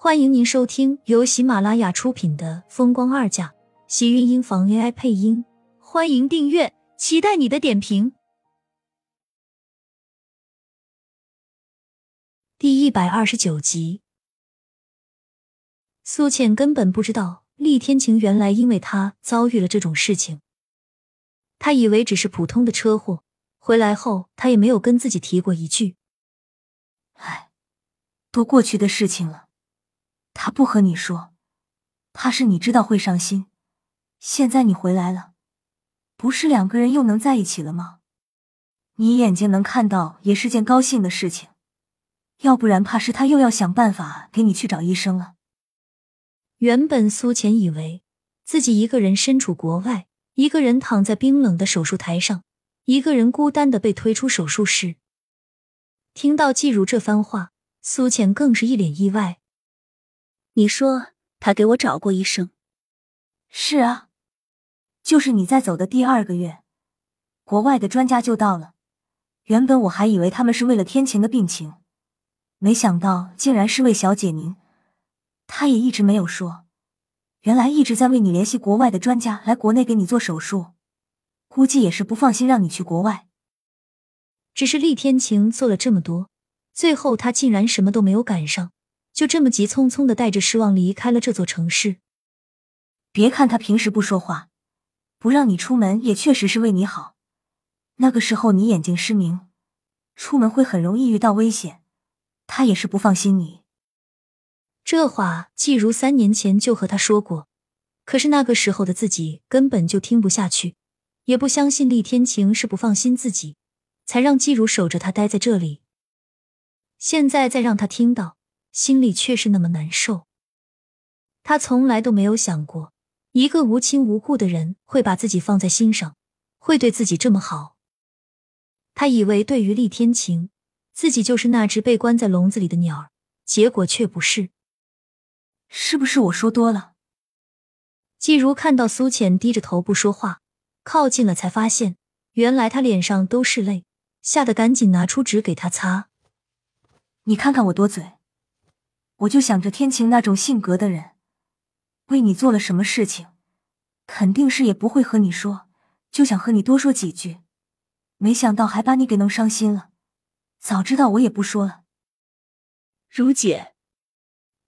欢迎您收听由喜马拉雅出品的《风光二嫁》，喜运音房 AI 配音。欢迎订阅，期待你的点评。第一百二十九集，苏倩根本不知道厉天晴原来因为她遭遇了这种事情，她以为只是普通的车祸。回来后，他也没有跟自己提过一句。唉，都过去的事情了。他不和你说，怕是你知道会伤心。现在你回来了，不是两个人又能在一起了吗？你眼睛能看到也是件高兴的事情。要不然，怕是他又要想办法给你去找医生了。原本苏浅以为自己一个人身处国外，一个人躺在冰冷的手术台上，一个人孤单的被推出手术室。听到季如这番话，苏浅更是一脸意外。你说他给我找过医生？是啊，就是你在走的第二个月，国外的专家就到了。原本我还以为他们是为了天晴的病情，没想到竟然是为小姐您。他也一直没有说，原来一直在为你联系国外的专家来国内给你做手术，估计也是不放心让你去国外。只是厉天晴做了这么多，最后他竟然什么都没有赶上。就这么急匆匆的带着失望离开了这座城市。别看他平时不说话，不让你出门也确实是为你好。那个时候你眼睛失明，出门会很容易遇到危险，他也是不放心你。这话季如三年前就和他说过，可是那个时候的自己根本就听不下去，也不相信厉天晴是不放心自己，才让季如守着他待在这里。现在再让他听到。心里却是那么难受。他从来都没有想过，一个无亲无故的人会把自己放在心上，会对自己这么好。他以为对于厉天晴，自己就是那只被关在笼子里的鸟儿，结果却不是。是不是我说多了？季如看到苏浅低着头不说话，靠近了才发现，原来他脸上都是泪，吓得赶紧拿出纸给他擦。你看看我多嘴。我就想着天晴那种性格的人，为你做了什么事情，肯定是也不会和你说，就想和你多说几句，没想到还把你给弄伤心了。早知道我也不说了。如姐，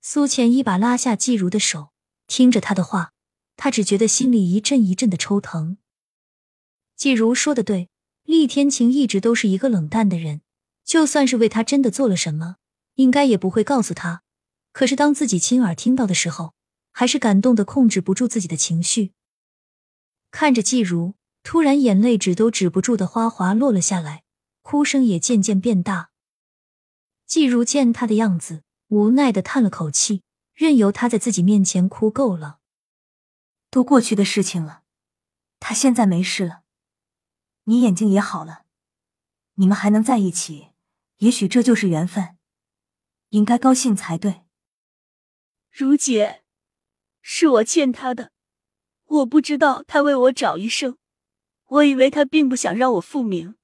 苏浅一把拉下季如的手，听着他的话，他只觉得心里一阵一阵的抽疼。季如说的对，厉天晴一直都是一个冷淡的人，就算是为他真的做了什么，应该也不会告诉他。可是当自己亲耳听到的时候，还是感动的控制不住自己的情绪。看着季如，突然眼泪止都止不住的哗哗落了下来，哭声也渐渐变大。季如见他的样子，无奈的叹了口气，任由他在自己面前哭够了。都过去的事情了，他现在没事了，你眼睛也好了，你们还能在一起，也许这就是缘分，应该高兴才对。如姐，是我欠他的，我不知道他为我找医生，我以为他并不想让我复明。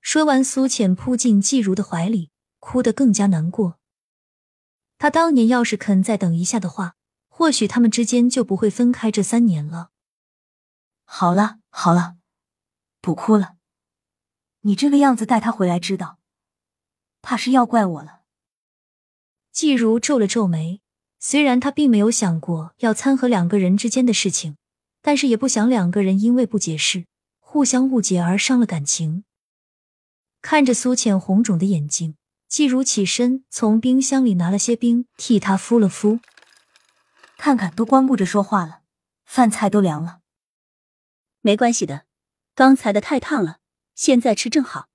说完，苏浅扑进季如的怀里，哭得更加难过。他当年要是肯再等一下的话，或许他们之间就不会分开这三年了。好了好了，不哭了。你这个样子带他回来，知道，怕是要怪我了。季如皱了皱眉。虽然他并没有想过要掺和两个人之间的事情，但是也不想两个人因为不解释、互相误解而伤了感情。看着苏浅红肿的眼睛，季如起身从冰箱里拿了些冰替他敷了敷。看看，都光顾着说话了，饭菜都凉了。没关系的，刚才的太烫了，现在吃正好。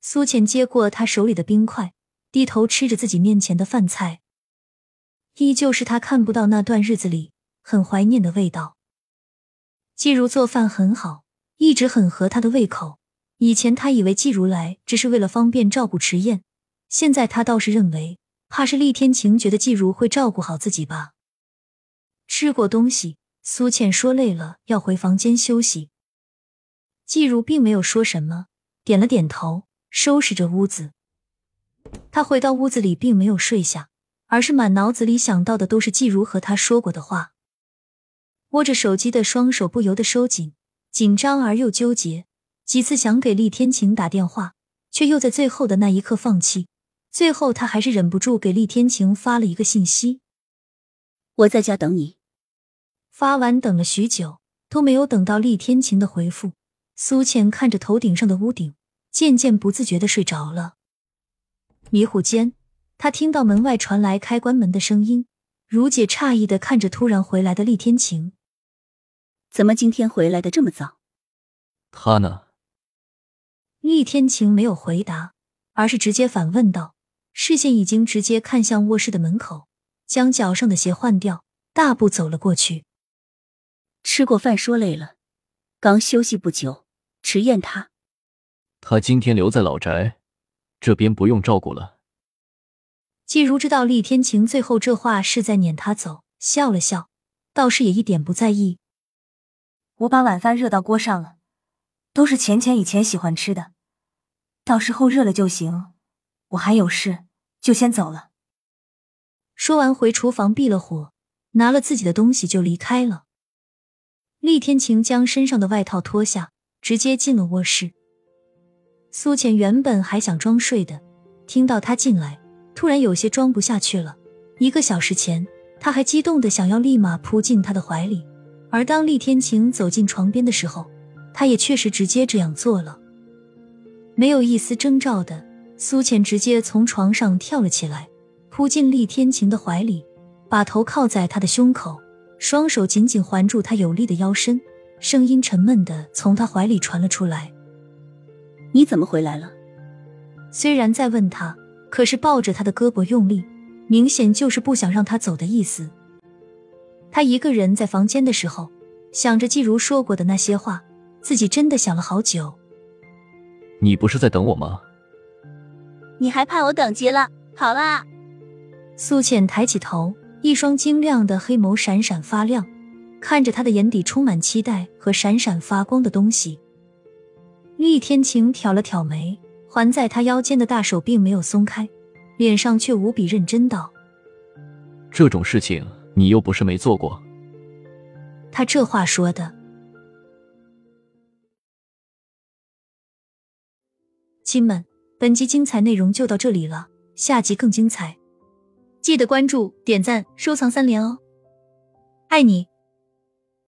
苏浅接过他手里的冰块，低头吃着自己面前的饭菜。依旧是他看不到那段日子里很怀念的味道。季如做饭很好，一直很合他的胃口。以前他以为季如来只是为了方便照顾迟燕，现在他倒是认为，怕是厉天晴觉得季如会照顾好自己吧。吃过东西，苏倩说累了要回房间休息。季如并没有说什么，点了点头，收拾着屋子。他回到屋子里，并没有睡下。而是满脑子里想到的都是季如和他说过的话。握着手机的双手不由得收紧，紧张而又纠结，几次想给厉天晴打电话，却又在最后的那一刻放弃。最后，他还是忍不住给厉天晴发了一个信息：“我在家等你。”发完，等了许久都没有等到厉天晴的回复。苏倩看着头顶上的屋顶，渐渐不自觉的睡着了。迷糊间，他听到门外传来开关门的声音。如姐诧异的看着突然回来的厉天晴：“怎么今天回来的这么早？”他呢？厉天晴没有回答，而是直接反问道。视线已经直接看向卧室的门口，将脚上的鞋换掉，大步走了过去。吃过饭说累了，刚休息不久。迟燕他，他今天留在老宅，这边不用照顾了。季如知道厉天晴最后这话是在撵他走，笑了笑，倒是也一点不在意。我把晚饭热到锅上了，都是浅浅以前喜欢吃的，到时候热了就行。我还有事，就先走了。说完，回厨房闭了火，拿了自己的东西就离开了。厉天晴将身上的外套脱下，直接进了卧室。苏浅原本还想装睡的，听到他进来，突然有些装不下去了。一个小时前，他还激动的想要立马扑进他的怀里，而当厉天晴走进床边的时候，他也确实直接这样做了，没有一丝征兆的。苏浅直接从床上跳了起来，扑进厉天晴的怀里，把头靠在他的胸口，双手紧紧环住他有力的腰身，声音沉闷的从他怀里传了出来：“你怎么回来了？”虽然在问他，可是抱着他的胳膊用力，明显就是不想让他走的意思。他一个人在房间的时候，想着季如说过的那些话，自己真的想了好久。你不是在等我吗？你还怕我等急了？好啦。苏浅抬起头，一双晶亮的黑眸闪闪发亮，看着他的眼底充满期待和闪闪发光的东西。厉天晴挑了挑眉，环在他腰间的大手并没有松开，脸上却无比认真道：“这种事情你又不是没做过。”他这话说的，亲们。本集精彩内容就到这里了，下集更精彩，记得关注、点赞、收藏三连哦，爱你。